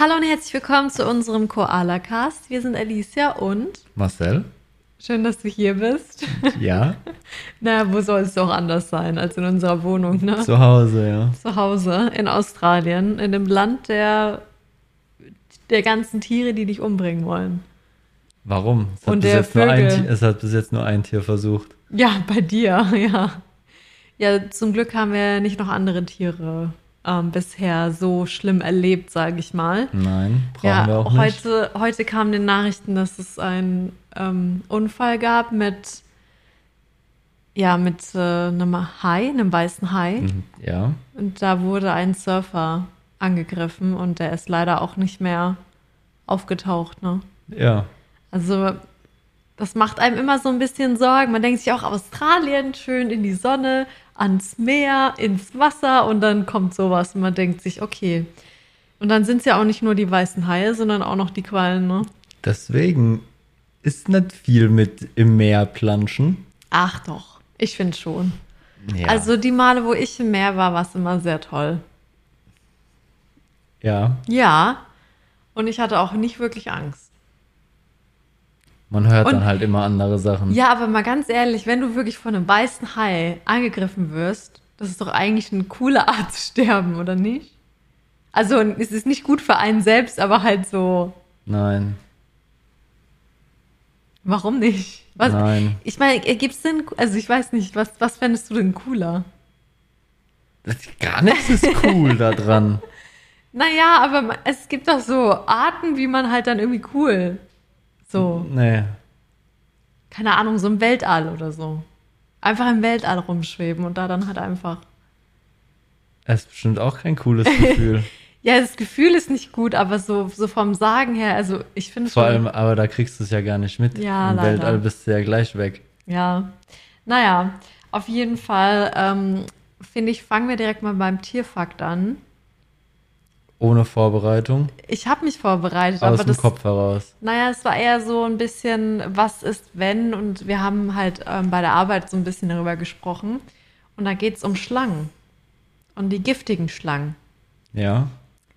Hallo und herzlich willkommen zu unserem Koala-Cast. Wir sind Alicia und Marcel? schön, dass du hier bist. Ja, Na, wo soll es doch anders sein als in unserer Wohnung, ne? zu Hause, ja. Zu Hause in Australien, in dem Land der, der ganzen Tiere, die dich umbringen wollen. Warum? Es hat, Und bis der jetzt nur ein, Vögel. Es hat bis jetzt nur ein Tier versucht. Ja, bei dir, ja. Ja, zum Glück haben wir nicht noch andere Tiere ähm, bisher so schlimm erlebt, sage ich mal. Nein, brauchen ja, wir auch nicht. heute, heute kamen die Nachrichten, dass es einen ähm, Unfall gab mit, ja, mit äh, einem Hai, einem weißen Hai. Mhm, Ja, Und da wurde ein Surfer angegriffen und der ist leider auch nicht mehr aufgetaucht. Ne? ja. Also das macht einem immer so ein bisschen Sorgen. Man denkt sich auch Australien, schön in die Sonne, ans Meer, ins Wasser und dann kommt sowas und man denkt sich, okay. Und dann sind es ja auch nicht nur die weißen Haie, sondern auch noch die Quallen, ne? Deswegen ist nicht viel mit im Meer planschen. Ach doch, ich finde schon. Ja. Also die Male, wo ich im Meer war, war es immer sehr toll. ja, Ja. Und ich hatte auch nicht wirklich Angst. Man hört Und- dann halt immer andere Sachen. Ja, aber mal ganz ehrlich, wenn du wirklich von einem weißen Hai angegriffen wirst, das ist doch eigentlich eine coole Art zu sterben, oder nicht? Also es ist nicht gut für einen selbst, aber halt so, Nein, warum nicht? Was, nein. Ich meine, gibt's denn, also ich weiß nicht, was, was fändest du denn cooler? Das, gar nichts ist cool da dran. Naja, aber es gibt doch so Arten, wie man halt dann irgendwie cool, so, Nee. keine Ahnung, so im Weltall oder so. Einfach im Weltall rumschweben und da dann halt einfach. Es ist bestimmt auch kein cooles Gefühl. Ja, das Gefühl ist nicht gut, aber so, so vom Sagen her, also ich finde Vor schon. allem, aber da kriegst du es ja gar nicht mit. Ja, Im leider. Weltall bist du ja gleich weg. Ja. Naja, auf jeden Fall, ähm, finde ich, fangen wir direkt mal beim Tierfakt an. Ohne Vorbereitung, Ich habe mich vorbereitet, aus aber dem das. Kopf heraus. Naja, es war eher so ein bisschen, was ist wenn? Und wir haben halt ähm, bei der Arbeit so ein bisschen darüber gesprochen. Und da geht es um Schlangen. Und die giftigen Schlangen. Ja,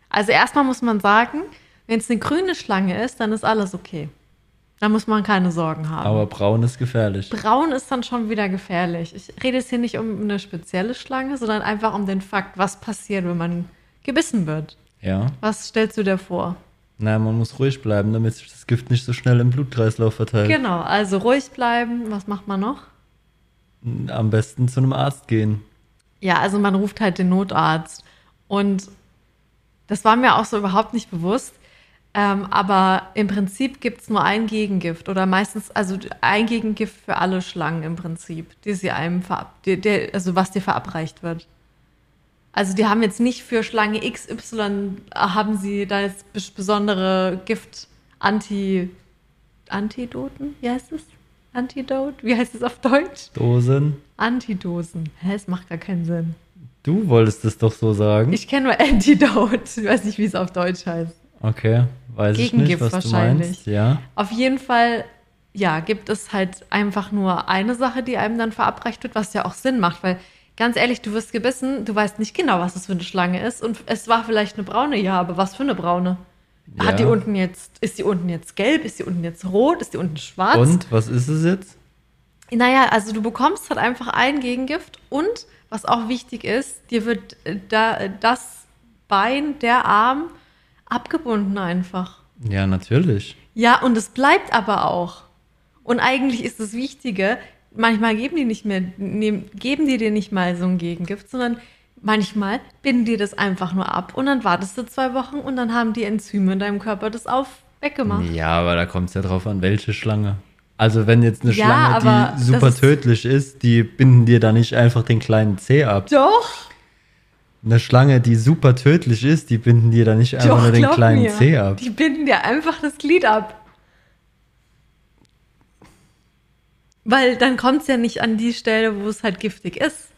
Also erstmal muss man sagen, wenn es eine grüne Schlange ist, dann ist alles okay. Da muss man keine Sorgen haben. aber braun ist gefährlich. Braun ist dann schon wieder gefährlich. Ich rede jetzt hier nicht um eine spezielle Schlange, sondern einfach um den Fakt, was passiert, wenn man gebissen wird. Ja. Was stellst du dir vor? Na, man muss ruhig bleiben, damit sich das Gift nicht so schnell im Blutkreislauf verteilt. Genau, also ruhig bleiben. Was macht man noch? Am besten zu einem Arzt gehen. Ja, also man ruft halt den Notarzt. Und das war mir auch so überhaupt nicht bewusst. Ähm, aber im Prinzip gibt es nur ein Gegengift oder meistens, also ein Gegengift für alle Schlangen im Prinzip, die sie einem verab die, der, also was dir verabreicht wird. Also die haben jetzt nicht für Schlange XY haben sie da jetzt bes- besondere Gift Anti Antidoten, wie heißt es? Antidot? Wie heißt es auf Deutsch? Dosen. Antidosen. Hä, es macht gar keinen Sinn. Du wolltest es doch so sagen. Ich kenne nur Antidote. Ich weiß nicht, wie es auf Deutsch heißt. okay, weiß ich Gegengift nicht, was wahrscheinlich. du meinst. Ja. Auf jeden Fall, ja, gibt es halt einfach nur eine Sache, die einem dann verabreicht wird, was ja auch Sinn macht, weil ganz ehrlich, du wirst gebissen, du weißt nicht genau, was das für eine Schlange ist und es war vielleicht eine braune, ja, aber was für eine braune? Ja. Hat die unten jetzt, ist die unten jetzt gelb, ist die unten jetzt rot, ist die unten schwarz? Und, was ist es jetzt? Naja, also du bekommst halt einfach ein Gegengift und was auch wichtig ist, dir wird äh, da, äh, das Bein, der Arm abgebunden einfach. Ja, natürlich. Ja, und es bleibt aber auch. Und eigentlich ist das Wichtige, manchmal geben die nicht mehr, nehm, geben die dir nicht mal so ein Gegengift, sondern manchmal binden die das einfach nur ab und dann wartest du zwei Wochen und dann haben die Enzyme in deinem Körper das auf weggemacht. Ja, aber da kommt es ja drauf an, welche Schlange. Also wenn jetzt eine Ja, Schlange, die super tödlich ist, die binden dir da nicht einfach den kleinen Zeh ab. Doch, Eine Schlange, die super tödlich ist, die binden dir da nicht einfach doch, nur den kleinen mir. Zeh ab. Die binden dir einfach das Glied ab. Weil dann kommt es ja nicht an die Stelle, wo es halt giftig ist.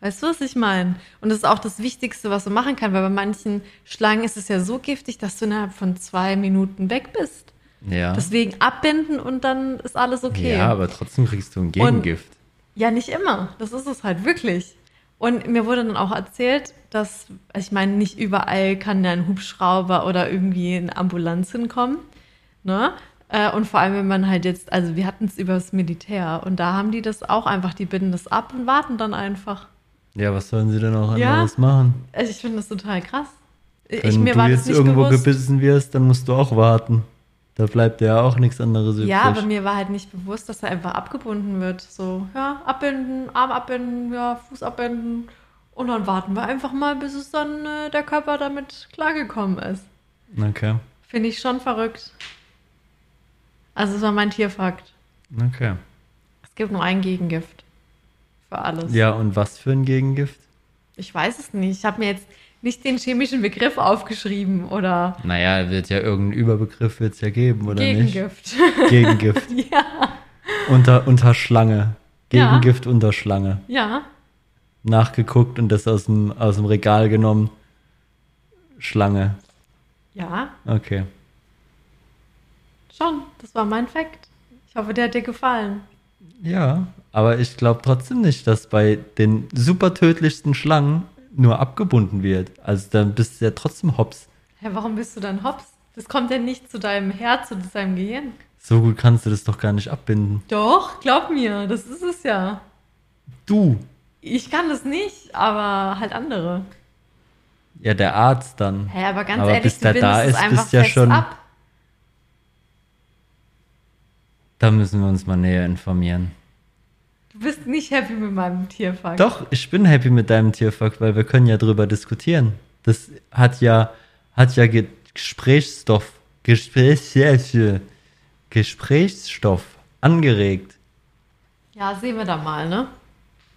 Weißt du, was ich meine? Und das ist auch das Wichtigste, was man machen kann, weil bei manchen Schlangen ist es ja so giftig, dass du innerhalb von zwei Minuten weg bist. Ja. Deswegen abbinden und dann ist alles okay. Ja, aber trotzdem kriegst du ein Gegengift. Ja, nicht immer. Das ist es halt wirklich. Und mir wurde dann auch erzählt, dass, ich meine, nicht überall kann ja ein Hubschrauber oder irgendwie eine Ambulanz hinkommen. Ne? Äh, Und vor allem, wenn man halt jetzt, also wir hatten es über das Militär und da haben die das auch einfach, die binden das ab und warten dann einfach. Ja, was sollen sie denn auch Ja. anderes machen? Also ich finde das total krass. Ich, Wenn mir du jetzt irgendwo bewusst. gebissen wirst, dann musst du auch warten. Da bleibt ja auch nichts anderes übrig. Ja, aber mir war halt nicht bewusst, dass er einfach abgebunden wird. So, ja, abbinden, Arm abbinden, ja, Fuß abbinden. Und dann warten wir einfach mal, bis es dann äh, der Körper damit klargekommen ist. Okay, Finde ich schon verrückt. Also, es war mein Tierfakt. okay. Es gibt nur ein Gegengift. Für alles. Ja, und was für ein Gegengift? Ich weiß es nicht. Ich habe mir jetzt nicht den chemischen Begriff aufgeschrieben oder Naja, wird ja irgendeinen Überbegriff wird's ja geben, oder Gegengift. nicht? Gegengift. ja. Unter, unter Schlange. Ja. Gegengift unter Schlange. Ja. Nachgeguckt und das aus dem, aus dem Regal genommen. Schlange. Ja. Okay. Schon. Das war mein Fakt. Ich hoffe, der hat dir gefallen. Ja, aber ich glaube trotzdem nicht, dass bei den super tödlichsten Schlangen nur abgebunden wird. Also dann bist du ja trotzdem hops. Hä, warum bist du dann hops? Das kommt ja nicht zu deinem Herz und zu deinem Gehirn. So gut kannst du das doch gar nicht abbinden. Doch, glaub mir, das ist es ja. Du. Ich kann das nicht, aber halt andere. Ja, der Arzt dann. Hä, aber ganz Aber ehrlich, bis du der da ist, einfach bist ja schon- ab. Da müssen wir uns mal näher informieren. Du bist nicht happy mit meinem Tierfakt. Doch, ich bin happy mit deinem Tierfakt, weil wir können ja drüber diskutieren. Das hat ja, hat ja Ge Gesprächsstoff, Gesprächs Gesprächsstoff angeregt. Ja, sehen wir da mal, ne?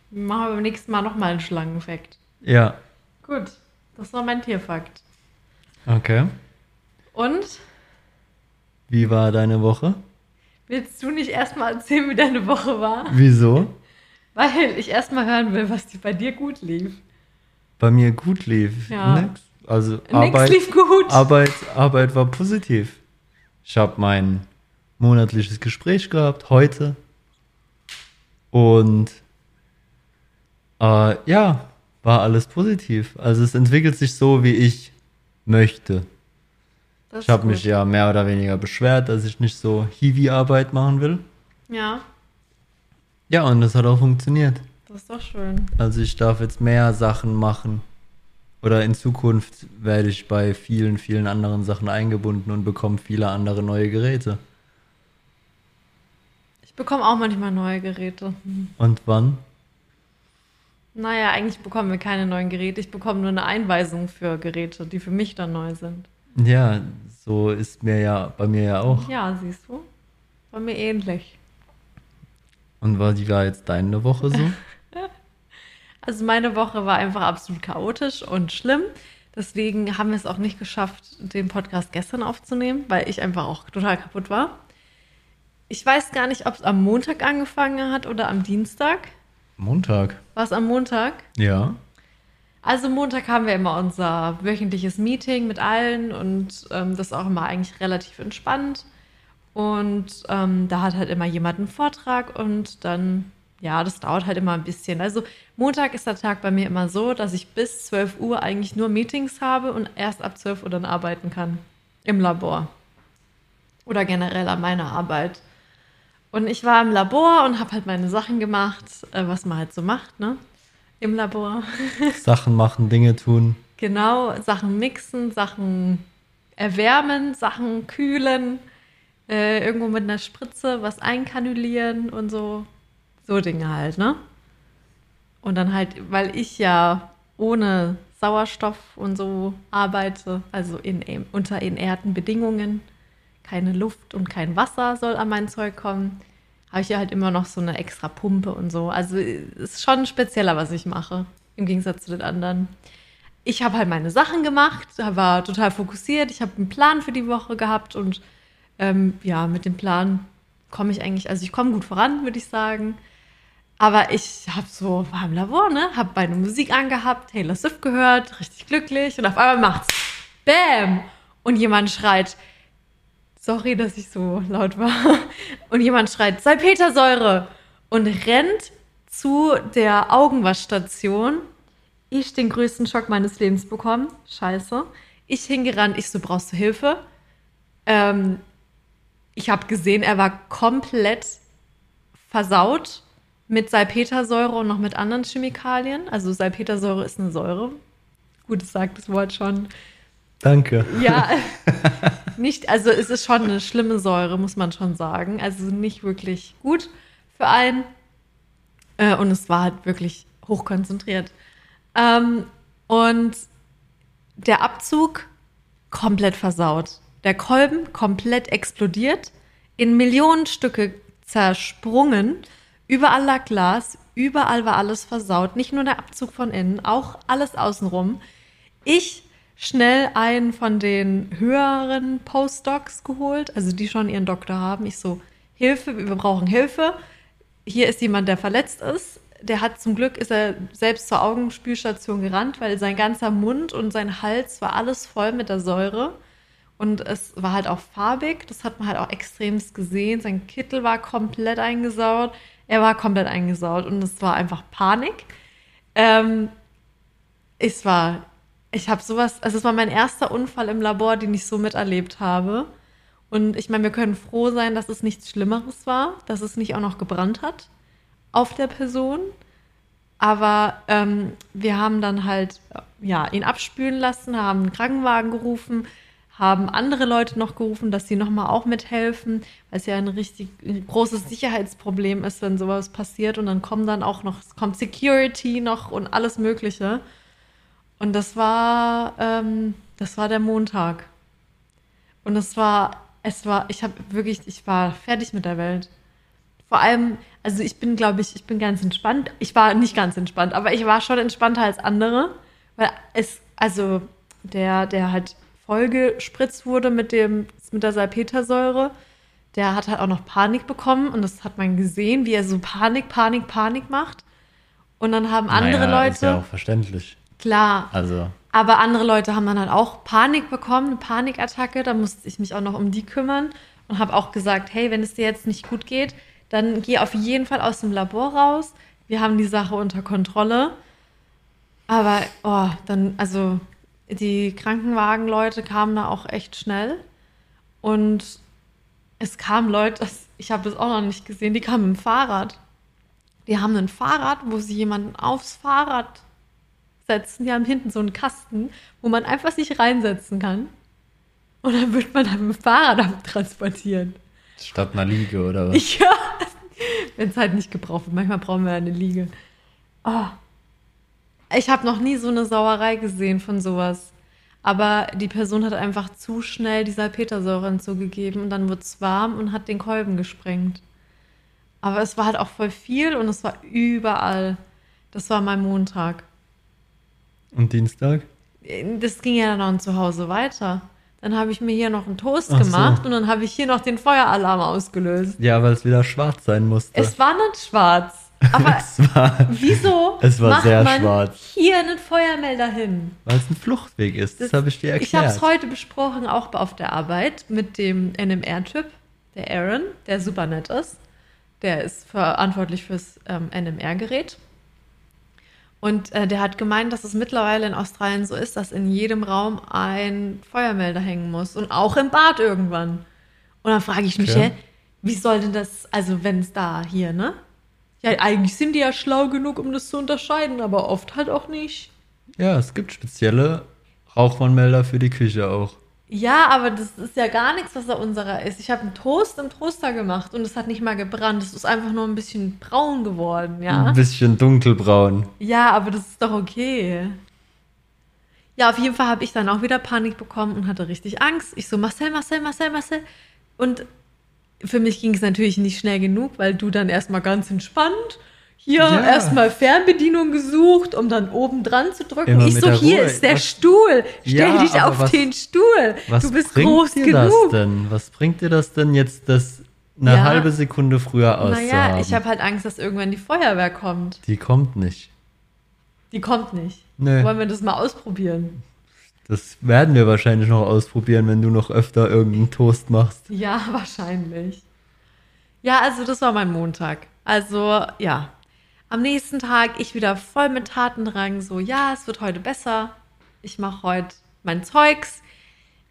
Machen wir beim nächsten Mal nochmal einen Schlangenfakt. Ja, Gut, das war mein Tierfakt. okay. Und Wie war deine Woche? Willst du nicht erstmal erzählen, wie deine Woche war? Wieso? Weil ich erstmal hören will, was bei dir gut lief. Bei mir gut lief. Ja. Nix. Also Nix Arbeit, lief gut. Arbeit, Arbeit war positiv. Ich habe mein monatliches Gespräch gehabt heute. Und äh, ja, war alles positiv. Also es entwickelt sich so, wie ich möchte. Das Ich habe mich ja mehr oder weniger beschwert, dass ich nicht so Hiwi-Arbeit machen will. Ja, Ja, und das hat auch funktioniert. das ist doch schön. Also ich darf jetzt mehr Sachen machen. Oder in Zukunft werde ich bei vielen, vielen anderen Sachen eingebunden und bekomme viele andere neue Geräte. Ich bekomme auch manchmal neue Geräte. Und wann? Naja, eigentlich bekommen wir keine neuen Geräte. Ich bekomme nur eine Einweisung für Geräte, die für mich dann neu sind. Ja, so ist mir ja bei mir ja auch. Ja, siehst du? Bei mir ähnlich. Und war die war jetzt deine Woche so? Also meine Woche war einfach absolut chaotisch und schlimm. Deswegen haben wir es auch nicht geschafft, den Podcast gestern aufzunehmen, weil ich einfach auch total kaputt war. Ich weiß gar nicht, ob es am Montag angefangen hat oder am Dienstag. Montag. War es am Montag? Ja. Also Montag haben wir immer unser wöchentliches Meeting mit allen und ähm, das ist auch immer eigentlich relativ entspannt. Und ähm, da hat halt immer jemand einen Vortrag und dann, ja, das dauert halt immer ein bisschen. Also Montag ist der Tag bei mir immer so, dass ich bis 12 Uhr eigentlich nur Meetings habe und erst ab 12 Uhr dann arbeiten kann im Labor. Oder generell an meiner Arbeit. Und ich war im Labor und habe halt meine Sachen gemacht, äh, was man halt so macht, ne? Im Labor. Sachen machen, Dinge tun. Genau, Sachen mixen, Sachen erwärmen, Sachen kühlen, äh, irgendwo mit einer Spritze was einkanulieren und so. So Dinge halt, ne? Und dann halt, weil ich ja ohne Sauerstoff und so arbeite, also in, unter inerten Bedingungen, keine Luft und kein Wasser soll an mein Zeug kommen, habe ich ja halt immer noch so eine extra Pumpe und so. Also ist schon spezieller, was ich mache, im Gegensatz zu den anderen. Ich habe halt meine Sachen gemacht, war total fokussiert. Ich habe einen Plan für die Woche gehabt und ähm, ja, mit dem Plan komme ich eigentlich, also ich komme gut voran, würde ich sagen. Aber ich habe so, war im Labor, ne? Habe meine Musik angehabt, Taylor Swift gehört, richtig glücklich und auf einmal macht's Bäm! Und jemand schreit, sorry, dass ich so laut war. Und jemand schreit, Salpetersäure! Und rennt zu der Augenwaschstation Ich den größten Schock meines Lebens bekommen. Scheiße. Ich hingerannt, ich so, brauchst du Hilfe? Ähm, ich habe gesehen, er war komplett versaut mit Salpetersäure und noch mit anderen Chemikalien. Also Salpetersäure ist eine Säure. Gut, das sagt das Wort schon. Danke. Ja, nicht, also es ist schon eine schlimme Säure, muss man schon sagen. Also nicht wirklich gut für einen. Äh, und es war halt wirklich hochkonzentriert. Ähm, und der Abzug komplett versaut. Der Kolben komplett explodiert, in Millionen Stücke zersprungen. Überall lag Glas, überall war alles versaut. Nicht nur der Abzug von innen, auch alles außenrum. Ich schnell einen von den höheren Postdocs geholt, also die schon ihren Doktor haben. Ich so, Hilfe, wir brauchen Hilfe. Hier ist jemand, der verletzt ist. Der hat zum Glück, ist er selbst zur Augenspülstation gerannt, weil sein ganzer Mund und sein Hals war alles voll mit der Säure. Und es war halt auch farbig, das hat man halt auch extremst gesehen. Sein Kittel war komplett eingesaut. Er war komplett eingesaut und es war einfach Panik. Ähm, es war ich habe sowas, also es war mein erster Unfall im Labor, den ich so miterlebt habe. Und ich meine, wir können froh sein, dass es nichts Schlimmeres war, dass es nicht auch noch gebrannt hat auf der Person. Aber ähm, wir haben dann halt ja, ihn abspülen lassen, haben einen Krankenwagen gerufen, haben andere Leute noch gerufen, dass sie nochmal auch mithelfen, weil es ja ein richtig großes Sicherheitsproblem ist, wenn sowas passiert. Und dann kommen dann auch noch, es kommt Security noch und alles Mögliche. Und das war, ähm, das war der Montag. Und es war, es war, ich habe wirklich, ich war fertig mit der Welt. Vor allem, also ich bin, glaube ich, ich bin ganz entspannt. Ich war nicht ganz entspannt, aber ich war schon entspannter als andere, weil es, also der, der halt vollgespritzt wurde mit dem, mit der Salpetersäure, der hat halt auch noch Panik bekommen und das hat man gesehen, wie er so Panik, Panik, Panik macht. Und dann haben andere naja, Leute. Ist ja auch verständlich. Klar. Also. Aber andere Leute haben dann halt auch Panik bekommen, eine Panikattacke. Da musste ich mich auch noch um die kümmern und habe auch gesagt, hey, wenn es dir jetzt nicht gut geht, dann geh auf jeden Fall aus dem Labor raus. Wir haben die Sache unter Kontrolle. Aber, oh, dann, also die Krankenwagenleute kamen da auch echt schnell. Und es kamen Leute, ich habe das auch noch nicht gesehen, die kamen mit dem Fahrrad. Die haben ein Fahrrad, wo sie jemanden aufs Fahrrad setzen. Die haben hinten so einen Kasten, wo man einfach sich reinsetzen kann. Und dann wird man dann mit dem Fahrrad transportieren. Statt einer Liege oder was? Ja, wenn es halt nicht gebraucht wird. Manchmal brauchen wir eine Liege. Oh. Ich habe noch nie so eine Sauerei gesehen von sowas. Aber die Person hat einfach zu schnell die Salpetersäure hinzugegeben und dann wurde es warm und hat den Kolben gesprengt. Aber es war halt auch voll viel und es war überall. Das war mein Montag. Und Dienstag? Das ging ja dann zu Hause weiter. Dann habe ich mir hier noch einen Toast Ach gemacht so. und dann habe ich hier noch den Feueralarm ausgelöst. Ja, weil es wieder schwarz sein musste. Es war nicht schwarz. Aber es war, wieso es war macht sehr man schwarz. hier einen Feuermelder hin? Weil es ein Fluchtweg ist, das, das habe ich dir erklärt. Ich habe es heute besprochen, auch auf der Arbeit, mit dem NMR-Typ, der Aaron, der super nett ist. Der ist verantwortlich fürs ähm, NMR-Gerät. Und äh, der hat gemeint, dass es mittlerweile in Australien so ist, dass in jedem Raum ein Feuermelder hängen muss und auch im Bad irgendwann. Und dann frage ich mich, okay. hä, wie soll denn das, also wenn es da hier, ne? Ja, eigentlich sind die ja schlau genug, um das zu unterscheiden, aber oft halt auch nicht. Ja, es gibt spezielle Rauchwarnmelder für die Küche auch. Ja, aber das ist ja gar nichts, was da unserer ist. Ich habe einen Toast im Toaster gemacht und es hat nicht mal gebrannt. Es ist einfach nur ein bisschen braun geworden, ja. Ein bisschen dunkelbraun. Ja, aber das ist doch okay. Ja, auf jeden Fall habe ich dann auch wieder Panik bekommen und hatte richtig Angst. Ich so, Marcel, Marcel, Marcel, Marcel. Und für mich ging es natürlich nicht schnell genug, weil du dann erstmal ganz entspannt hier ja. erstmal Fernbedienung gesucht, um dann oben dran zu drücken. Immer ich so, hier Ruhe. ist der was, Stuhl. Stell ja, dich auf was, den Stuhl. du bist groß dir genug. Das denn? Was bringt dir das denn jetzt, das eine ja. halbe Sekunde früher auszuhaben? Naja, ich habe halt Angst, dass irgendwann die Feuerwehr kommt. Die kommt nicht. Die kommt nicht. Nee. Wollen wir das mal ausprobieren? Das werden wir wahrscheinlich noch ausprobieren, wenn du noch öfter irgendeinen Toast machst. Ja, wahrscheinlich. Ja, also das war mein Montag. Also ja, Am nächsten Tag ich wieder voll mit Tatendrang, so, ja, es wird heute besser. Ich mache heute mein Zeugs.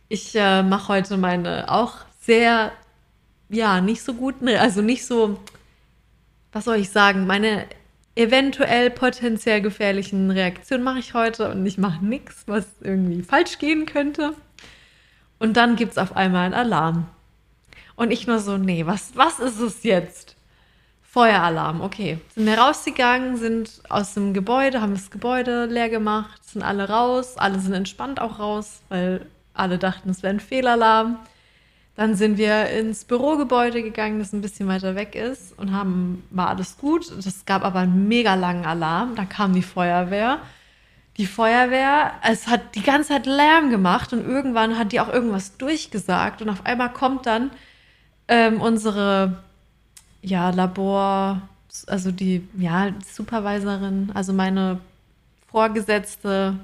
Ich äh, mache heute meine auch sehr, ja, nicht so guten, also nicht so, was soll ich sagen, meine eventuell potenziell gefährlichen Reaktionen mache ich heute und ich mache nichts, was irgendwie falsch gehen könnte. Und dann gibt es auf einmal einen Alarm. Und ich nur so, nee, was, was ist es jetzt? Feueralarm, okay. Sind wir rausgegangen, sind aus dem Gebäude, haben das Gebäude leer gemacht, sind alle raus, alle sind entspannt auch raus, weil alle dachten, es wäre ein Fehlalarm. Dann sind wir ins Bürogebäude gegangen, das ein bisschen weiter weg ist und haben, war alles gut. Es gab aber einen mega langen Alarm. Da kam die Feuerwehr. Die Feuerwehr, es hat die ganze Zeit Lärm gemacht und irgendwann hat die auch irgendwas durchgesagt und auf einmal kommt dann ähm, unsere ja, Labor, also die ja, Supervisorin, also meine Vorgesetzte,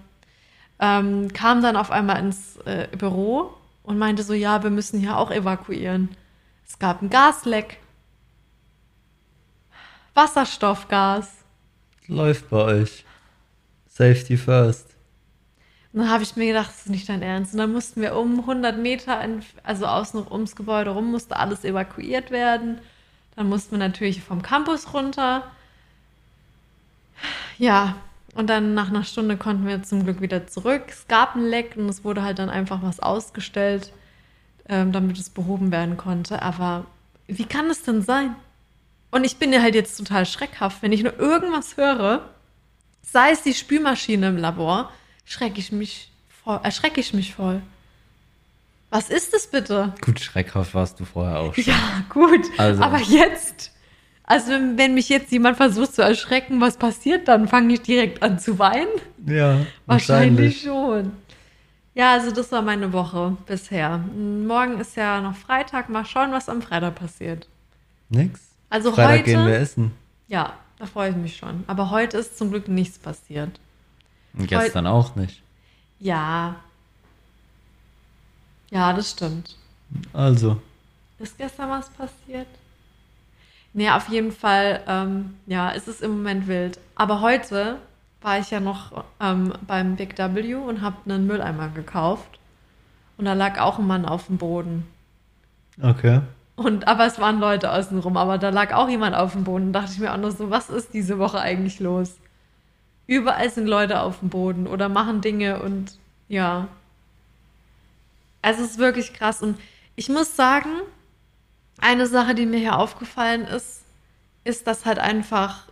ähm, kam dann auf einmal ins äh, Büro und meinte so, ja, wir müssen hier auch evakuieren. Es gab ein Gasleck. Wasserstoffgas. Läuft bei euch. Safety first. Und dann habe ich mir gedacht, das ist nicht dein Ernst. Und dann mussten wir um 100 Meter, also außen ums Gebäude rum, musste alles evakuiert werden. Dann mussten wir natürlich vom Campus runter. Ja, und dann nach einer Stunde konnten wir zum Glück wieder zurück. Es gab ein Leck und es wurde halt dann einfach was ausgestellt, ähm, damit es behoben werden konnte. Aber wie kann es denn sein? Und ich bin ja halt jetzt total schreckhaft, wenn ich nur irgendwas höre, sei es die Spülmaschine im Labor, schrecke ich mich voll, erschrecke ich mich voll. Was ist es bitte? Gut, schreckhaft warst du vorher auch schon. Ja, gut. Also. Aber jetzt also wenn, mich jetzt jemand versucht zu erschrecken, was passiert dann? Fange ich direkt an zu weinen? Ja, wahrscheinlich schon. Ja, also das war meine Woche bisher. Morgen ist ja noch Freitag. Mal schauen, was am Freitag passiert. Nix. Also Freitag heute. gehen wir essen. Ja, da freue ich mich schon. Aber heute ist zum Glück nichts passiert. Und gestern Heut, auch nicht. Ja. Ja, das stimmt. Also. Ist gestern was passiert? Nee, auf jeden Fall, ähm, ja, es ist im Moment wild. Aber heute war ich ja noch ähm, beim Big W und habe einen Mülleimer gekauft. Und da lag auch ein Mann auf dem Boden. Okay. Und, aber es waren Leute außenrum, aber da lag auch jemand auf dem Boden. Da dachte ich mir auch noch so, was ist diese Woche eigentlich los? Überall sind Leute auf dem Boden oder machen Dinge und ja. Also es ist wirklich krass. Und ich muss sagen, eine Sache, die mir hier aufgefallen ist, ist, dass halt einfach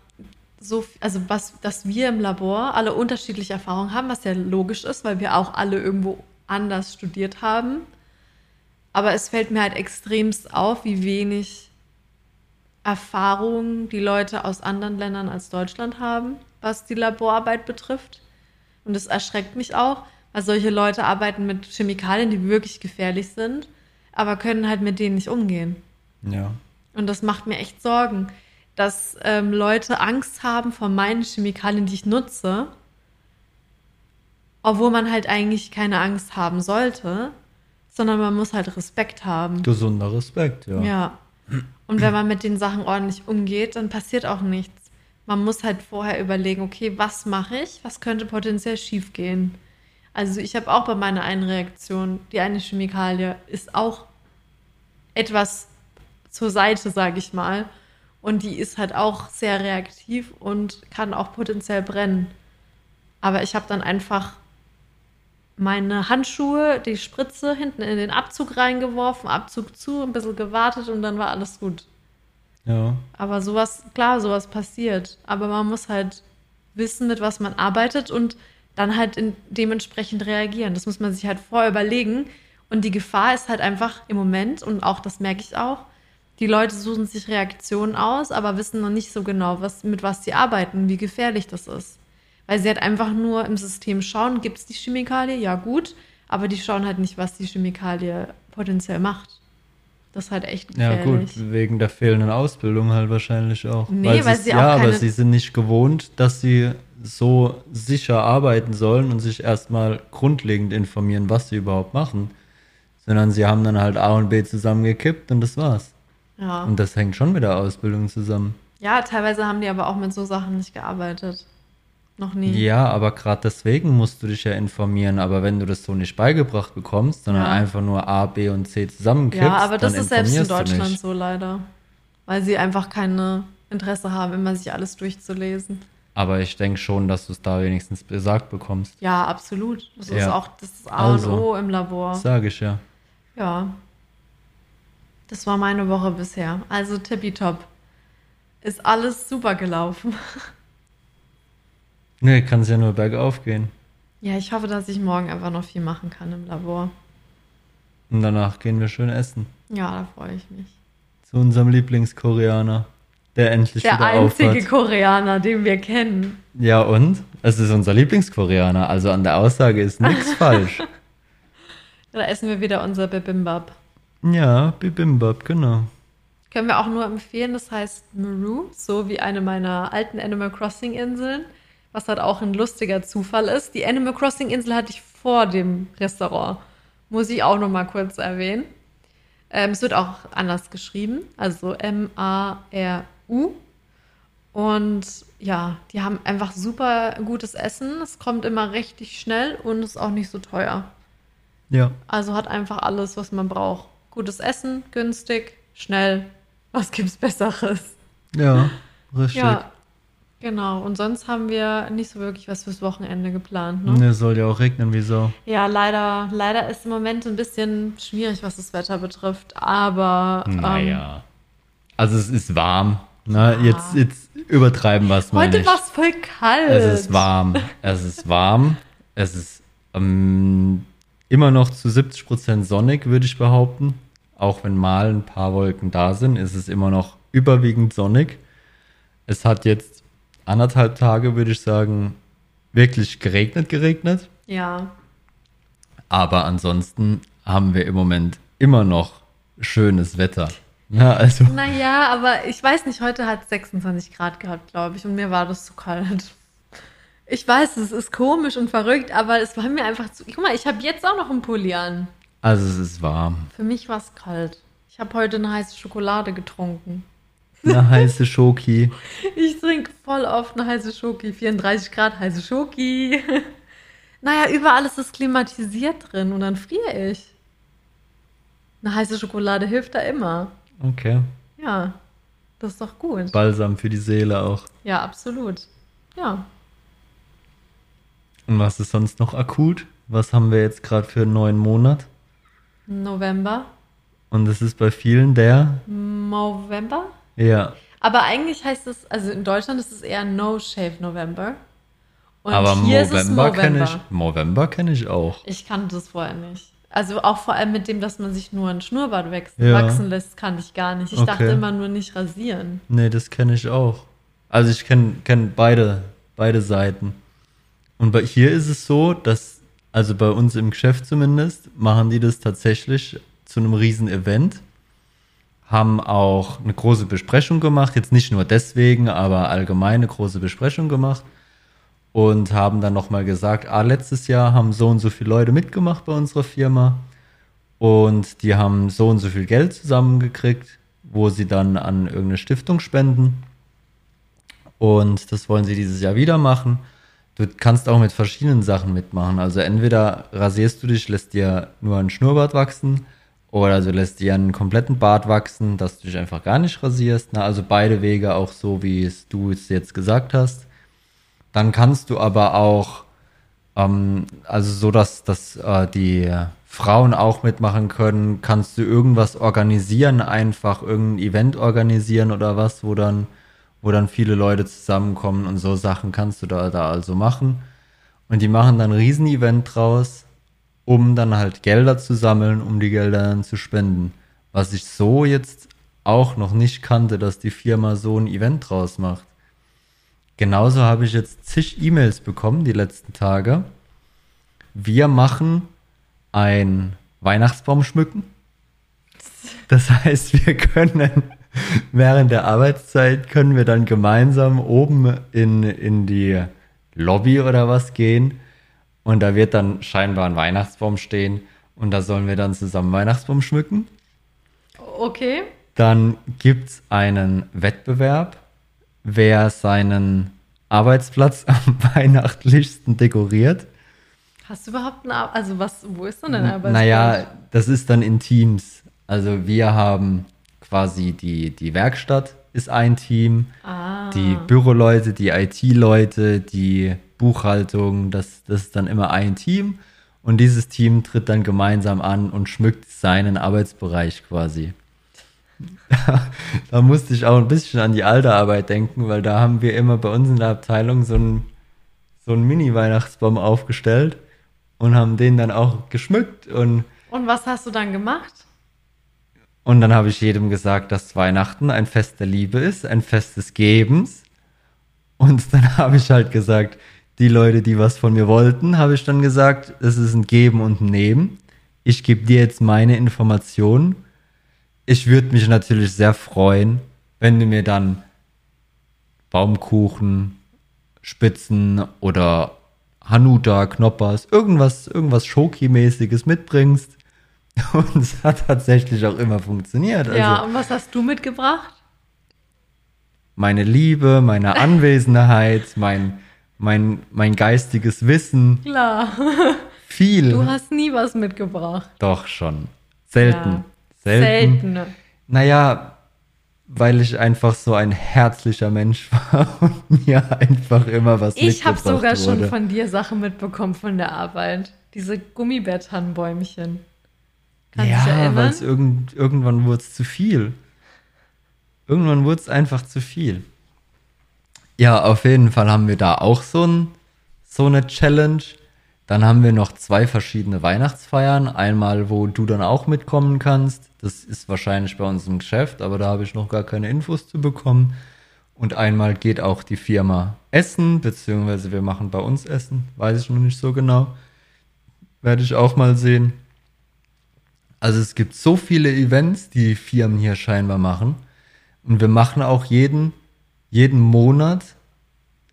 so, also was, dass wir im Labor alle unterschiedliche Erfahrungen haben, was ja logisch ist, weil wir auch alle irgendwo anders studiert haben. Aber es fällt mir halt extremst auf, wie wenig Erfahrung die Leute aus anderen Ländern als Deutschland haben, was die Laborarbeit betrifft. Und das erschreckt mich auch, weil solche Leute arbeiten mit Chemikalien, die wirklich gefährlich sind, aber können halt mit denen nicht umgehen. Ja. Und das macht mir echt Sorgen, dass ähm, Leute Angst haben vor meinen Chemikalien, die ich nutze, obwohl man halt eigentlich keine Angst haben sollte, sondern man muss halt Respekt haben. Gesunder Respekt, ja. Ja. Und wenn man mit den Sachen ordentlich umgeht, dann passiert auch nichts. Man muss halt vorher überlegen, okay, was mache ich? Was könnte potenziell schiefgehen? Also ich habe auch bei meiner einen Reaktion, die eine Chemikalie ist auch etwas zur Seite, sage ich mal. Und die ist halt auch sehr reaktiv und kann auch potenziell brennen. Aber ich habe dann einfach meine Handschuhe, die Spritze hinten in den Abzug reingeworfen, Abzug zu, ein bisschen gewartet und dann war alles gut. Ja. Aber sowas, klar, sowas passiert. Aber man muss halt wissen, mit was man arbeitet und dann halt dementsprechend reagieren. Das muss man sich halt vorher überlegen. Und die Gefahr ist halt einfach im Moment, und auch das merke ich auch, die Leute suchen sich Reaktionen aus, aber wissen noch nicht so genau, was, mit was sie arbeiten, wie gefährlich das ist. Weil sie halt einfach nur im System schauen, gibt es die Chemikalie? Ja, gut. Aber die schauen halt nicht, was die Chemikalie potenziell macht. Das ist halt echt gefährlich. Ja, gut, wegen der fehlenden Ausbildung halt wahrscheinlich auch. Nee, weil, weil sie, sie auch Ja, keine... aber sie sind nicht gewohnt, dass sie so sicher arbeiten sollen und sich erstmal grundlegend informieren, was sie überhaupt machen. Sondern sie haben dann halt A und B zusammengekippt und das war's. Ja. Und das hängt schon mit der Ausbildung zusammen. Ja, teilweise haben die aber auch mit so Sachen nicht gearbeitet. Noch nie. Ja, aber gerade deswegen musst du dich ja informieren. Aber wenn du das so nicht beigebracht bekommst, sondern Ja. einfach nur A, B und C zusammenkippst, Ja, aber das ist selbst in Deutschland so leider. Weil sie einfach keine Interesse haben, immer sich alles durchzulesen. Aber ich denke schon, dass du es da wenigstens gesagt bekommst. Ja, absolut. Das ist Ja. auch das ist A Also. und O im Labor. Sage ich ja. Ja. Das war meine Woche bisher. Also tippitopp. Ist alles super gelaufen. Nee, kann es ja nur bergauf gehen. Ja, ich hoffe, dass ich morgen einfach noch viel machen kann im Labor. Und danach gehen wir schön essen. Ja, da freue ich mich. Zu unserem Lieblingskoreaner, der endlich Der wieder einzige aufhört. Koreaner, den wir kennen. Ja, und? Es ist unser Lieblingskoreaner, also an der Aussage ist nichts falsch. Da essen wir wieder unser Bibimbap. Ja, Bibimbap, genau. Können wir auch nur empfehlen, das heißt Meru, so wie eine meiner alten Animal Crossing Inseln, was halt auch ein lustiger Zufall ist. Die Animal Crossing Insel hatte ich vor dem Restaurant, muss ich auch noch mal kurz erwähnen. Ähm, es wird auch anders geschrieben, also M-A-R-U. Und ja, die haben einfach super gutes Essen. Es kommt immer richtig schnell und ist auch nicht so teuer. Ja, Also hat einfach alles, was man braucht. Gutes Essen, günstig, schnell. Was gibt's Besseres? ja, richtig. Ja, genau. Und sonst haben wir nicht so wirklich was fürs Wochenende geplant. Ne? Ne, soll ja auch regnen wie so. Ja, leider, leider ist im Moment ein bisschen schwierig, was das Wetter betrifft. Aber ähm, Naja. Also es ist warm. Ne? Jetzt, jetzt übertreiben wir es mal heute war es voll kalt. Es ist warm. Es ist warm. Es ist ähm, immer noch zu 70 Prozent sonnig, würde ich behaupten. Auch wenn mal ein paar Wolken da sind, ist es immer noch überwiegend sonnig. Es hat jetzt anderthalb Tage, würde ich sagen, wirklich geregnet, geregnet. Ja, Aber ansonsten haben wir im Moment immer noch schönes Wetter. Ja, also naja, aber ich weiß nicht, heute hat es 26 Grad gehabt, glaube ich, und mir war das zu kalt. Ich weiß, es ist komisch und verrückt, aber es war mir einfach zu. Guck mal, ich habe jetzt auch noch einen Pulli an. Also es ist warm. Für mich war es kalt. Ich habe heute eine heiße Schokolade getrunken. Eine heiße Schoki. Ich trinke voll oft eine heiße Schoki. 34 Grad heiße Schoki. Naja, überall ist es klimatisiert drin und dann friere ich. Eine heiße Schokolade hilft da immer. Okay. Ja, das ist doch gut. Balsam für die Seele auch. Ja, absolut. Ja. Und was ist sonst noch akut? Was haben wir jetzt gerade für einen neuen Monat? November. Und es ist bei vielen der, November? ja. Aber eigentlich heißt es, also in Deutschland ist es eher No Shave November. Und Aber hier Movember kenne ich, Movember kenne ich auch. Ich kannte das vorher nicht. Also auch vor allem mit dem, dass man sich nur ein Schnurrbart wachsen, Ja. wachsen lässt, kannte ich gar nicht. Ich Okay. dachte immer nur nicht rasieren. Nee, das kenne ich auch. Also ich kenne kenn beide, beide Seiten. Und bei hier ist es so, dass, also bei uns im Geschäft zumindest, machen die das tatsächlich zu einem riesen Event. Haben auch eine große Besprechung gemacht, jetzt nicht nur deswegen, aber allgemein eine große Besprechung gemacht. Und haben dann nochmal gesagt, ah, letztes Jahr haben so und so viele Leute mitgemacht bei unserer Firma. Und die haben so und so viel Geld zusammengekriegt, wo sie dann an irgendeine Stiftung spenden. Und das wollen sie dieses Jahr wieder machen. Du kannst auch mit verschiedenen Sachen mitmachen. Also entweder rasierst du dich, lässt dir nur einen Schnurrbart wachsen oder du lässt dir einen kompletten Bart wachsen, dass du dich einfach gar nicht rasierst. Na, also beide Wege auch so, wie es du es jetzt gesagt hast. Dann kannst du aber auch, ähm, also so, dass, dass äh, die Frauen auch mitmachen können, kannst du irgendwas organisieren, einfach irgendein Event organisieren oder was, wo dann, wo dann viele Leute zusammenkommen und so Sachen kannst du da, da also machen. Und die machen dann ein Riesen-Event draus, um dann halt Gelder zu sammeln, um die Gelder dann zu spenden. Was ich so jetzt auch noch nicht kannte, dass die Firma so ein Event draus macht. Genauso habe ich jetzt zig E-Mails bekommen die letzten Tage. Wir machen ein Weihnachtsbaum schmücken. Das heißt, wir können während der Arbeitszeit können wir dann gemeinsam oben in, in die Lobby oder was gehen und da wird dann scheinbar ein Weihnachtsbaum stehen und da sollen wir dann zusammen Weihnachtsbaum schmücken. Okay. Dann gibt's einen Wettbewerb wer seinen Arbeitsplatz am weihnachtlichsten dekoriert. Hast du überhaupt einen Ar Also was, wo ist denn dein Arbeitsplatz? Naja, das ist dann in Teams. Also wir haben quasi die, die Werkstatt ist ein Team, Ah. die Büroleute, die IT-Leute, die Buchhaltung, das, das ist dann immer ein Team. Und dieses Team tritt dann gemeinsam an und schmückt seinen Arbeitsbereich quasi. Da musste ich auch ein bisschen an die alte Arbeit denken, weil da haben wir immer bei uns in der Abteilung so einen, so einen Mini-Weihnachtsbaum aufgestellt und haben den dann auch geschmückt und Und was hast du dann gemacht? und dann habe ich jedem gesagt, dass Weihnachten ein Fest der Liebe ist, ein Fest des Gebens. Und dann habe ich halt gesagt, die Leute, die was von mir wollten, habe ich dann gesagt, es ist ein Geben und ein Nehmen. Ich gebe dir jetzt meine Informationen. Ich würde mich natürlich sehr freuen, wenn du mir dann Baumkuchen, Spitzen oder Hanuta, Knoppers, irgendwas, irgendwas Schoki-mäßiges mitbringst. Und es hat tatsächlich auch immer funktioniert. Also ja, und was hast du mitgebracht? meine Liebe, meine Anwesenheit, mein, mein, mein geistiges Wissen, Klar. viel. Du hast nie was mitgebracht. Doch schon. Selten. Ja. Selten. Selten. Naja, weil ich einfach so ein herzlicher Mensch war und mir einfach immer was Ich habe sogar schon wurde. von dir Sachen mitbekommen von der Arbeit. Diese Gummibärtannenbäumchen. Kannst dich Ja, weil es irgend, irgendwann wurde es zu viel. Irgendwann wurde es einfach zu viel. Ja, auf jeden Fall haben wir da auch so, ein, so eine Challenge. Dann haben wir noch zwei verschiedene Weihnachtsfeiern. Einmal, wo du dann auch mitkommen kannst. Das ist wahrscheinlich bei uns im Geschäft, aber da habe ich noch gar keine Infos zu bekommen. Und einmal geht auch die Firma Essen, beziehungsweise wir machen bei uns Essen. Weiß ich noch nicht so genau. Werde ich auch mal sehen. Also es gibt so viele Events, die Firmen hier scheinbar machen. Und wir machen auch jeden, jeden Monat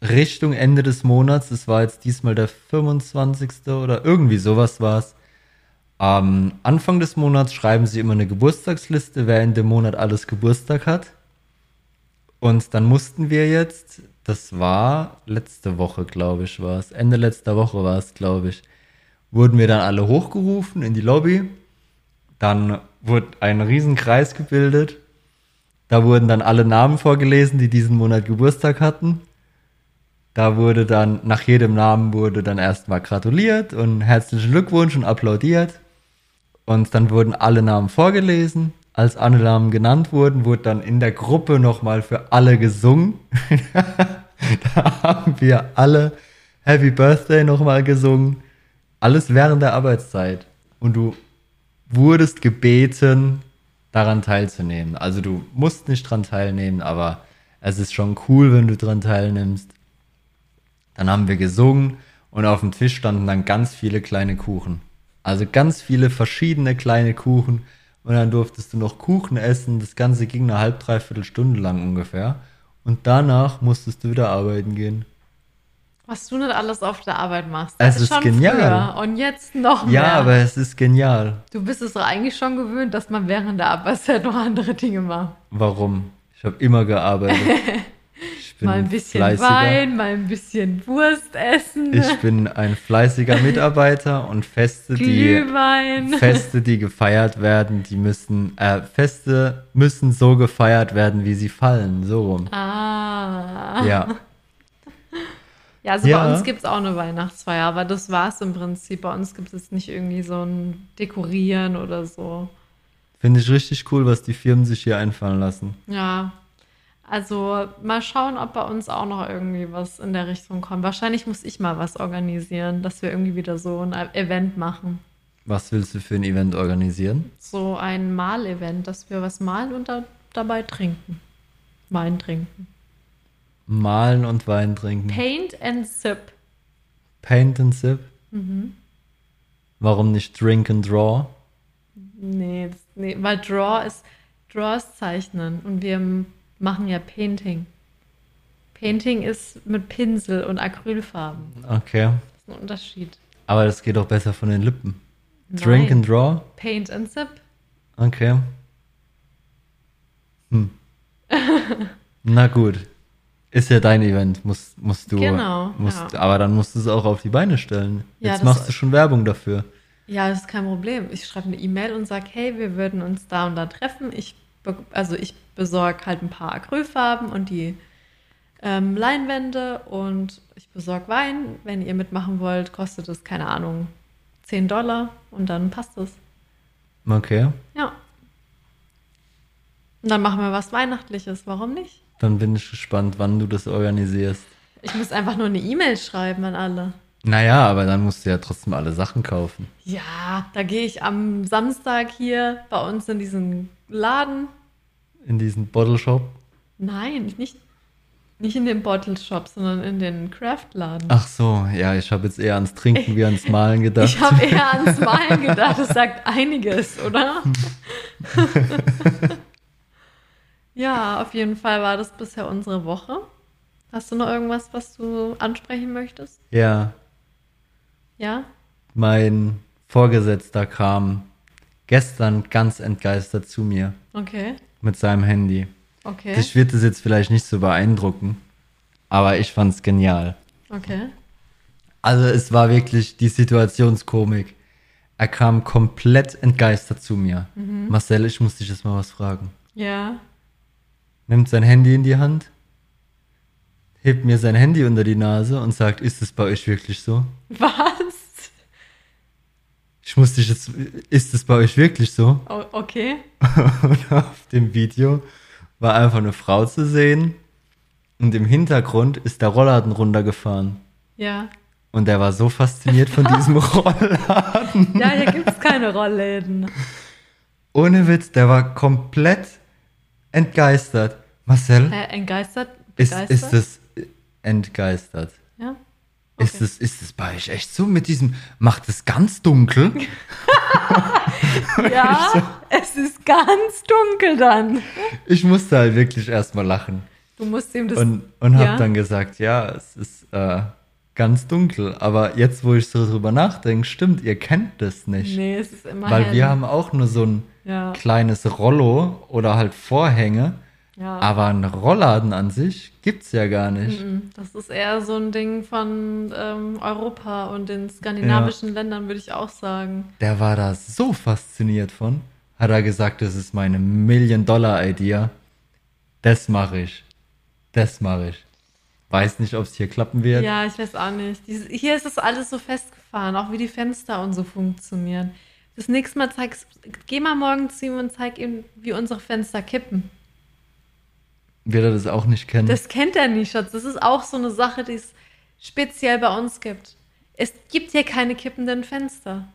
Richtung Ende des Monats. Das war jetzt diesmal der 25. oder irgendwie sowas war es. Am Anfang des Monats schreiben sie immer eine Geburtstagsliste, wer in dem Monat alles Geburtstag hat. Und dann mussten wir jetzt, das war letzte Woche, glaube ich, war es, Ende letzter Woche war es, glaube ich, wurden wir dann alle hochgerufen in die Lobby. Dann wurde ein Riesenkreis gebildet. Da wurden dann alle Namen vorgelesen, die diesen Monat Geburtstag hatten. Da wurde dann, nach jedem Namen wurde dann erstmal gratuliert und herzlichen Glückwunsch und applaudiert. Und dann wurden alle Namen vorgelesen. Als alle Namen genannt wurden, wurde dann in der Gruppe nochmal für alle gesungen. da haben wir alle Happy Birthday nochmal gesungen. Alles während der Arbeitszeit. Und du wurdest gebeten, daran teilzunehmen. Also du musst nicht dran teilnehmen, aber es ist schon cool, wenn du dran teilnimmst. Dann haben wir gesungen und auf dem Tisch standen dann ganz viele kleine Kuchen. Also ganz viele verschiedene kleine Kuchen. Und dann durftest du noch Kuchen essen. Das Ganze ging eine halb, dreiviertel Stunde lang ungefähr. Und danach musstest du wieder arbeiten gehen. Was du nicht alles auf der Arbeit machst. Es Das ist schon genial. Früher. Und jetzt noch mehr. Ja, aber es ist genial. du bist es doch eigentlich schon gewöhnt, dass man während der Arbeitszeit noch andere Dinge macht. Warum? Ich habe immer gearbeitet. Bin Mal ein bisschen fleißiger. Wein, mal ein bisschen Wurst essen, Ich bin ein fleißiger Mitarbeiter und Feste, die Glühwein. Feste, die gefeiert werden, die müssen äh, Feste müssen so gefeiert werden, wie sie fallen, so rum. Ah. Ja, Ja, also Ja. bei uns gibt es auch eine Weihnachtsfeier, aber das war es im Prinzip. Bei uns gibt es nicht irgendwie so ein Dekorieren oder so. finde ich richtig cool, was die Firmen sich hier einfallen lassen. Ja. Also mal schauen, ob bei uns auch noch irgendwie was in der Richtung kommt. Wahrscheinlich muss ich mal was organisieren, dass wir irgendwie wieder so ein Event machen. Was willst du für ein Event organisieren? So ein Mal-Event, dass wir was malen und da, dabei trinken. Wein trinken. Malen und Wein trinken. Paint and Sip. Paint and Sip. Mhm. Warum nicht Drink and Draw? Nee, das, nee, weil Draw ist Draw ist Zeichnen und wir machen ja Painting. Painting ist mit Pinsel und Acrylfarben. Okay. Das ist ein Unterschied. Aber das geht doch besser von den Lippen. Drink Nein. and Draw? Paint and Sip. Okay. Hm. Na gut. Ist ja dein Event, musst, musst du. Genau, Musst, ja. Aber dann musst du es auch auf die Beine stellen. Ja, Jetzt machst du schon Werbung dafür. Ja, das ist kein Problem. Ich schreibe eine E-Mail und sage, hey, wir würden uns da und da treffen. Ich, also ich besorge halt ein paar Acrylfarben und die ähm, Leinwände und ich besorge Wein. Wenn ihr mitmachen wollt, kostet es, keine Ahnung, 10 Dollar und dann passt es. Okay. Ja. Und dann machen wir was Weihnachtliches. Warum nicht? Dann bin ich gespannt, wann du das organisierst. Ich muss einfach nur eine E-Mail schreiben an alle. Naja, aber dann musst du ja trotzdem alle Sachen kaufen. Ja, da gehe ich am Samstag hier bei uns in diesen Laden. In diesen Bottle Shop. Nein, nicht, nicht in den Bottle Shop, sondern in den Craft-Laden. Ach so, ja, ich habe jetzt eher ans Trinken wie ans Malen gedacht. Ich habe eher ans Malen gedacht. Das sagt einiges, oder? ja, auf jeden Fall war das bisher unsere Woche. Hast du noch irgendwas, was du ansprechen möchtest? ja, Ja? mein Vorgesetzter kam gestern ganz entgeistert zu mir Okay. mit seinem Handy. Okay. Dich wird es jetzt vielleicht nicht so beeindrucken, aber ich fand's genial. Okay. Also es war wirklich die Situationskomik. Er kam komplett entgeistert zu mir. Mhm. Marcel, ich muss dich jetzt mal was fragen. Ja. Nimmt sein Handy in die Hand, hebt mir sein Handy unter die Nase und sagt, ist es bei euch wirklich so? Was? Ich muss dich jetzt, ist es bei euch wirklich so? Oh, okay. Und auf dem Video war einfach eine Frau zu sehen und im Hintergrund ist der Rollladen runtergefahren. Ja. Und er war so fasziniert von diesem Rollladen. Ja, hier gibt es keine Rollläden. Ohne Witz, der war komplett entgeistert. Marcel, Äh, entgeistert? ist, Begeistert? ist es entgeistert? Ja. Ist Okay. es, ist es bei euch echt so mit diesem, macht es ganz dunkel? Ja, es ist ganz dunkel dann. Ich musste halt wirklich erstmal lachen. Du musst ihm das. Und, und Ja. hab dann gesagt, ja, es ist äh, ganz dunkel. Aber jetzt, wo ich so drüber nachdenke, stimmt, ihr kennt das nicht. nee, es ist immer Weil hell. wir haben auch nur so ein Ja. kleines Rollo oder halt Vorhänge. Ja. Aber einen Rollladen an sich gibt's ja gar nicht. Das ist eher so ein Ding von ähm, Europa und den skandinavischen Ländern, würde ich auch sagen. Der war da so fasziniert von. Hat er gesagt, das ist meine Million-Dollar-Idee. Das mache ich. Das mache ich. Weiß nicht, ob es hier klappen wird. Ja, ich weiß auch nicht. Hier ist das alles so festgefahren, auch wie die Fenster und so funktionieren. Das nächste Mal zeigst, geh mal morgen zu ihm und zeig ihm, wie unsere Fenster kippen. Wird er das auch nicht kennen? Das kennt er nicht, Schatz. Das ist auch so eine Sache, die es speziell bei uns gibt. Es gibt hier keine kippenden Fenster.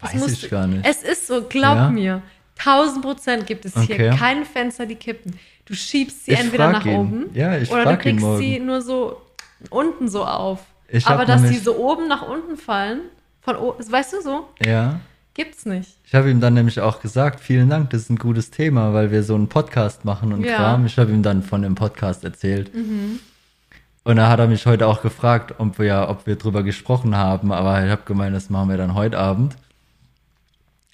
Das Weiß musst ich gar nicht. Es ist so, glaub Ja? mir. Tausend Prozent gibt es hier Okay. keine Fenster, die kippen. Du schiebst sie Ich entweder nach ihn. oben Ja, ich oder du kriegst sie nur so unten so auf. Ich Aber dass sie so oben nach unten fallen, von weißt du so, ja. Gibt's nicht. Ich habe ihm dann nämlich auch gesagt, vielen Dank, das ist ein gutes Thema, weil wir so einen Podcast machen und Ja. Mhm. Kram. Ich habe ihm dann von dem Podcast erzählt. Und da hat er mich heute auch gefragt, ob wir, ob wir drüber gesprochen haben, aber ich habe gemeint, das machen wir dann heute Abend.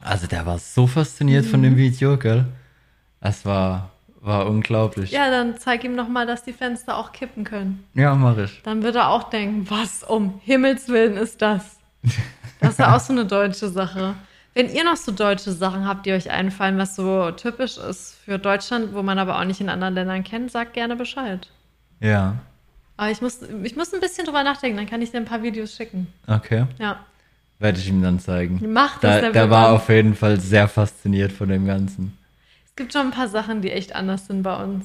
Also der war so fasziniert von Mhm. dem Video, gell? Das war, war unglaublich. Ja, dann zeig ihm noch mal, dass die Fenster auch kippen können. ja mach ich. Dann wird er auch denken, was um Himmels Willen ist das? Das ist ja auch so eine deutsche Sache. Wenn ihr noch so deutsche Sachen habt, die euch einfallen, was so typisch ist für Deutschland, wo man aber auch nicht in anderen Ländern kennt, sagt gerne Bescheid. Ja, Aber ich muss, ich muss ein bisschen drüber nachdenken, dann kann ich dir ein paar Videos schicken. okay. Ja. Werde ich ihm dann zeigen. Mach das, Da, der war auf jeden Fall sehr fasziniert von dem Ganzen. Es gibt schon ein paar Sachen, die echt anders sind bei uns.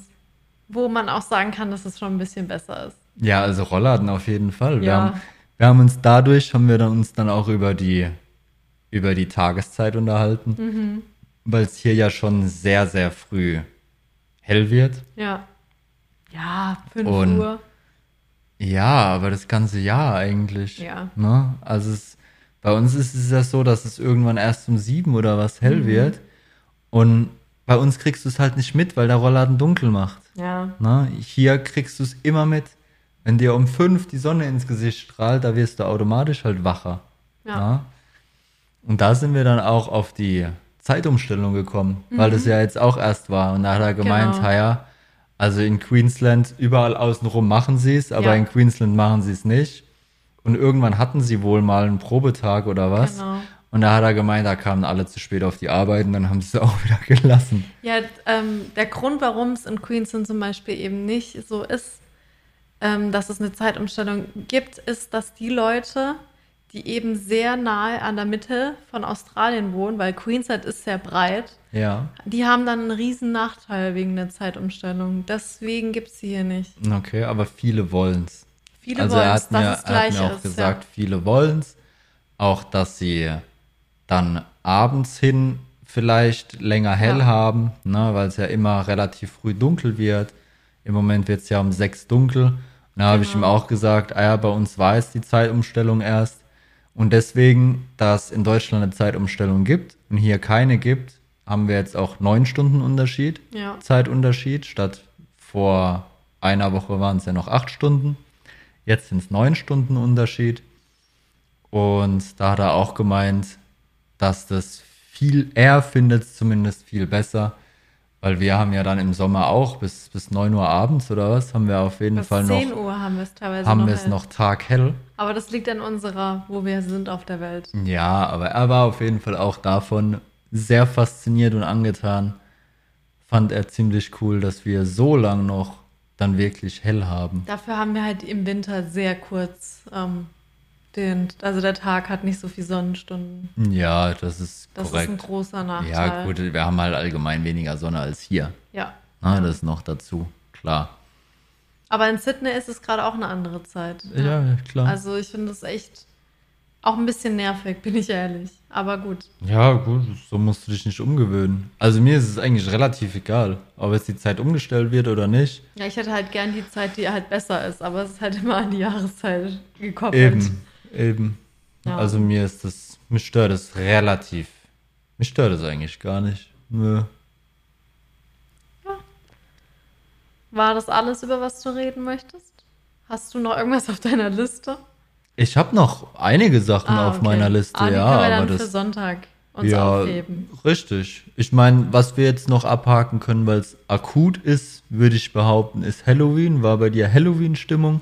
Wo man auch sagen kann, dass es schon ein bisschen besser ist. Ja, also Rollladen auf jeden Fall. Wir, Ja. haben, wir haben uns dadurch, haben wir dann uns dann auch über die, über die Tageszeit unterhalten, Mhm. weil es hier ja schon sehr, sehr früh hell wird. Ja. Ja, 5 Und- Uhr. Ja, aber das ganze Jahr eigentlich. Ja. Ne? Also es, bei uns ist es ja so, dass es irgendwann erst um sieben oder was hell Mhm. wird. Und bei uns kriegst du es halt nicht mit, weil der Rollladen dunkel macht. Ja. Ne? Hier kriegst du es immer mit. Wenn dir um fünf die Sonne ins Gesicht strahlt, da wirst du automatisch halt wacher. Ja. Ne? Und da sind wir dann auch auf die Zeitumstellung gekommen, weil das ja jetzt auch erst war. Und da hat er gemeint, Mhm. Genau. ja, Also in Queensland, überall außenrum machen sie es, aber Ja. in Queensland machen sie es nicht. Und irgendwann hatten sie wohl mal einen Probetag oder was. Genau. Und da hat er gemeint, da kamen alle zu spät auf die Arbeit und dann haben sie es auch wieder gelassen. Ja, ähm, der Grund, warum es in Queensland zum Beispiel eben nicht so ist, ähm, dass es eine Zeitumstellung gibt, ist, dass die Leute, die eben sehr nahe an der Mitte von Australien wohnen, weil Queensland ist sehr breit, Ja. die haben dann einen riesen Nachteil wegen der Zeitumstellung. Deswegen gibt es sie hier nicht. Okay, aber viele wollen's. Viele also wollen, mir, dass es er hat mir auch ist. gesagt, viele wollen's. Auch, dass sie dann abends hin vielleicht länger hell Ja. haben, ne, weil es ja immer relativ früh dunkel wird. Im Moment wird es ja um sechs dunkel. Da habe ich ihm Genau. auch gesagt, ah ja, bei uns war es die Zeitumstellung erst. Und deswegen, da es in Deutschland eine Zeitumstellung gibt und hier keine gibt, haben wir jetzt auch neun Stunden Unterschied. Ja. Zeitunterschied. Statt vor einer Woche waren es ja noch acht Stunden. Jetzt sind es neun Stunden Unterschied. Und da hat er auch gemeint, dass das viel, er findet es zumindest viel besser, weil wir haben ja dann im Sommer auch bis, bis 9 Uhr abends oder was, haben wir auf jeden Bis Fall 10 noch, Uhr haben wir es teilweise haben noch. wir es noch taghell. Aber das liegt an unserer, wo wir sind auf der Welt. Ja, aber er war auf jeden Fall auch davon sehr fasziniert und angetan. Fand er ziemlich cool, dass wir so lang noch dann wirklich hell haben. Dafür haben wir halt im Winter sehr kurz ähm, den, also der Tag hat nicht so viele Sonnenstunden. Ja, das ist Das korrekt. ist ein großer Nachteil. ja, gut, wir haben halt allgemein weniger Sonne als hier. Ja. Na, das noch dazu, klar. Aber in Sydney ist es gerade auch eine andere Zeit. Ja, klar. Also ich finde es echt auch ein bisschen nervig, bin ich ehrlich. Aber gut. ja, gut, so musst du dich nicht umgewöhnen. Also mir ist es eigentlich relativ egal, ob jetzt die Zeit umgestellt wird oder nicht. Ja, ich hätte halt gern die Zeit, die halt besser ist, aber es ist halt immer an die Jahreszeit gekoppelt. Eben, eben. Ja. Also mir ist das, mich stört es relativ. Mich stört es eigentlich gar nicht. Nö. War das alles, über was du reden möchtest? Hast du noch irgendwas auf deiner Liste? Ich habe noch einige Sachen Ah, auf okay. meiner Liste, ah, die ja, können wir aber dann für das. Sonntag uns Ja, aufheben. richtig. Ich meine, was wir jetzt noch abhaken können, weil es akut ist, würde ich behaupten, ist Halloween. War bei dir Halloween-Stimmung?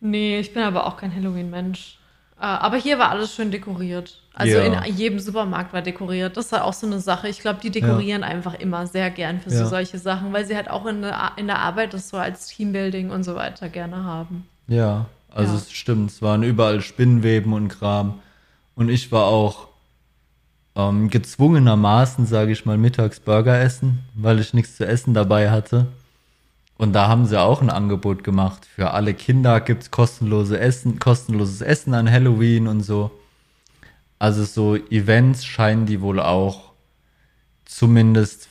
Nee, ich bin aber auch kein Halloween-Mensch. Äh, aber hier war alles schön dekoriert. Also Ja. in jedem Supermarkt war dekoriert. Das war auch so eine Sache. Ich glaube, die dekorieren einfach immer sehr gern für Ja. so solche Sachen, weil sie halt auch in der, in der Arbeit das so als Teambuilding und so weiter gerne haben. Ja, also Ja. es stimmt. Es waren überall Spinnweben und Kram. Und ich war auch ähm, gezwungenermaßen, sage ich mal, mittags Burger essen, weil ich nichts zu essen dabei hatte. Und da haben sie auch ein Angebot gemacht. Für alle Kinder gibt's kostenlose Essen, kostenloses Essen an Halloween und so. Also so Events scheinen die wohl auch zumindest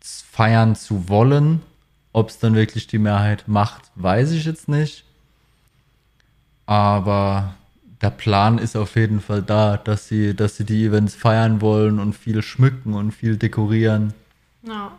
feiern zu wollen. Ob es dann wirklich die Mehrheit macht, weiß ich jetzt nicht. Aber der Plan ist auf jeden Fall da, dass sie, dass sie die Events feiern wollen und viel schmücken und viel dekorieren. Ja.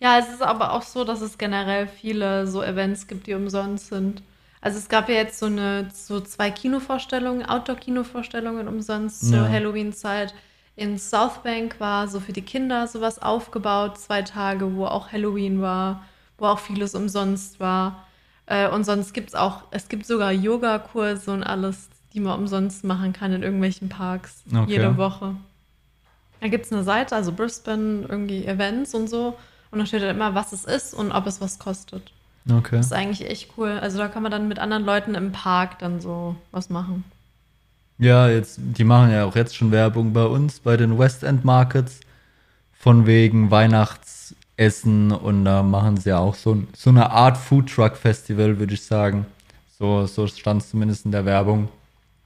Ja, es ist aber auch so, dass es generell viele so Events gibt, die umsonst sind. Also es gab ja jetzt so eine, so zwei Kinovorstellungen, Outdoor-Kinovorstellungen umsonst zur Ja. Halloween-Zeit. In Southbank war so für die Kinder sowas aufgebaut, zwei Tage, wo auch Halloween war, wo auch vieles umsonst war. Äh, und sonst gibt es auch, es gibt sogar Yogakurse und alles, die man umsonst machen kann in irgendwelchen Parks Okay. jede Woche. Da gibt es eine Seite, also Brisbane, irgendwie Events und so. Und da steht dann immer, was es ist und ob es was kostet. Okay. Das ist eigentlich echt cool. Also da kann man dann mit anderen Leuten im Park dann so was machen. Ja, jetzt, die machen ja auch jetzt schon Werbung bei uns, bei den West End Markets. Von wegen Weihnachtsessen und da machen sie ja auch so, so eine Art Food Truck Festival, würde ich sagen. So, so stand es zumindest in der Werbung.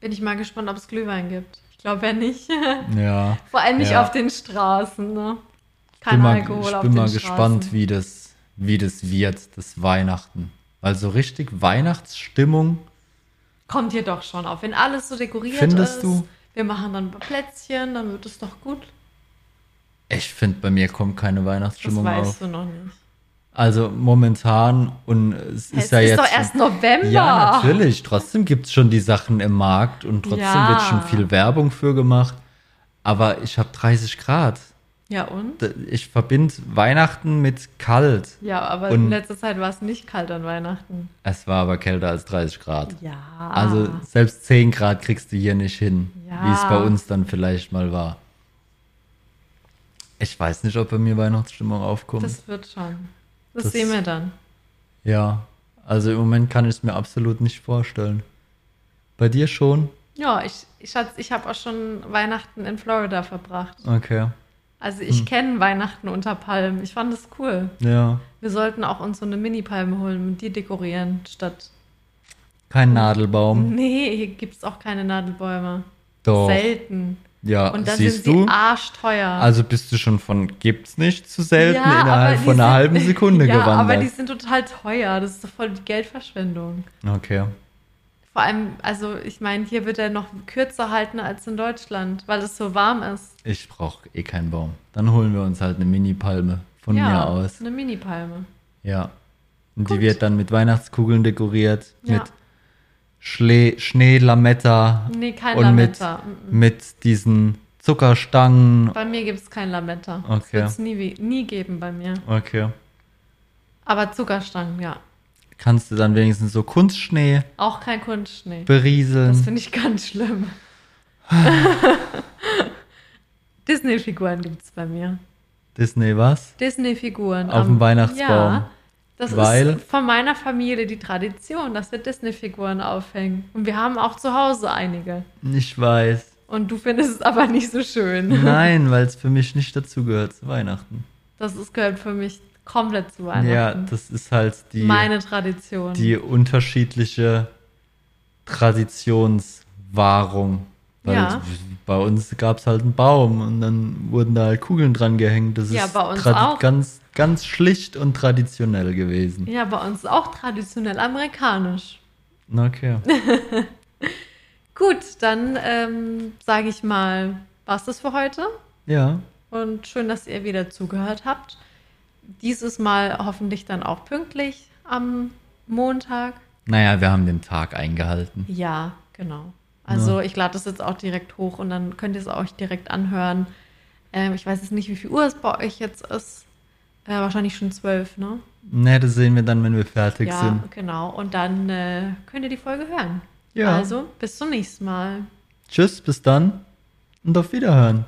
Bin ich mal gespannt, ob es Glühwein gibt. Ich glaube ja nicht. Ja. Vor allem nicht Ja. auf den Straßen, ne? Bin Kein mal, Alkohol ich auf bin mal Straßen. gespannt, wie das, wie das wird, das Weihnachten. Weil so richtig Weihnachtsstimmung, Kommt hier doch schon auf. Wenn alles so dekoriert Findest ist. du? Wir machen dann Plätzchen, dann wird es doch gut. ich finde, bei mir kommt keine Das Weihnachtsstimmung weißt auf. du noch nicht. Also momentan und es ist es ja ist jetzt. doch schon- erst November. Ja, natürlich. Trotzdem gibt es schon die Sachen im Markt und trotzdem Ja. wird schon viel Werbung für gemacht. Aber ich habe 30 Grad. Ja, und? Ich verbinde Weihnachten mit kalt. Ja, aber Und- in letzter Zeit war es nicht kalt an Weihnachten. Es war aber kälter als 30 Grad. Ja. Also selbst 10 Grad kriegst du hier nicht hin, Ja. wie es bei uns dann vielleicht mal war. Ich weiß nicht, ob bei mir Weihnachtsstimmung aufkommt. das wird schon. Das, Das- sehen wir dann. ja, also im Moment kann ich es mir absolut nicht vorstellen. Bei dir schon? Ja, ich, ich, ich habe auch schon Weihnachten in Florida verbracht. Okay. Also ich Hm. kenne Weihnachten unter Palmen. Ich fand das cool. Ja. Wir sollten auch uns so eine Mini-Palme holen und die dekorieren, statt. Kein Nadelbaum. Nee, hier gibt es auch keine Nadelbäume. Doch. Selten. Ja, Und dann siehst sind sie du? arschteuer. Also bist du schon von gibt's nicht zu selten Ja, innerhalb von einer sind- halben Sekunde ja, gewandert. aber die sind total teuer. Das ist doch voll die Geldverschwendung. okay. Vor allem, also ich meine, hier wird er noch kürzer halten als in Deutschland, weil es so warm ist. Ich brauche eh keinen Baum. Dann holen wir uns halt eine Mini-Palme von ja, mir aus. eine Mini-Palme. Ja. Und Gut. die wird dann mit Weihnachtskugeln dekoriert, Ja. mit Schle Schneelametta Nee, kein und mit, Lametta. Mm. mit diesen Zuckerstangen. Bei mir gibt es kein Lametta. Das Okay. wird es nie, nie geben bei mir. Okay. Aber Zuckerstangen, ja. Kannst du dann wenigstens so Kunstschnee Auch kein Kunstschnee. berieseln? Das finde ich ganz schlimm. Disney-Figuren gibt es bei mir. Disney was? Disney-Figuren. Auf dem Weihnachtsbaum. Ja, das Weil? ist von meiner Familie die Tradition, dass wir Disney-Figuren aufhängen. Und wir haben auch zu Hause einige. Ich weiß. Und du findest es aber nicht so schön. Nein, weil es für mich nicht dazugehört zu Weihnachten. Das ist, gehört für mich komplett zu Weihnachten. Ja, das ist halt die, Meine Tradition. die unterschiedliche Traditionswahrung. Weil Ja. bei uns gab es halt einen Baum und dann wurden da halt Kugeln dran gehängt. Das Ja, ist bei uns auch. ganz, ganz schlicht und traditionell gewesen. ja, bei uns auch traditionell amerikanisch. Okay. Gut, dann ähm, sage ich mal, war's das für heute. Ja. Und schön, dass ihr wieder zugehört habt. Dieses Mal hoffentlich dann auch pünktlich am Montag. Naja, wir haben den Tag eingehalten. Ja, genau. Also ich lade das jetzt auch direkt hoch und dann könnt ihr es euch direkt anhören. Ähm, ich weiß jetzt nicht, wie viel Uhr es bei euch jetzt ist. Äh, wahrscheinlich schon zwölf, ne? Ne, das sehen wir dann, wenn wir fertig ja, sind. genau. Und dann äh, könnt ihr die Folge hören. Ja. Also, bis zum nächsten Mal. Tschüss, bis dann und auf Wiederhören.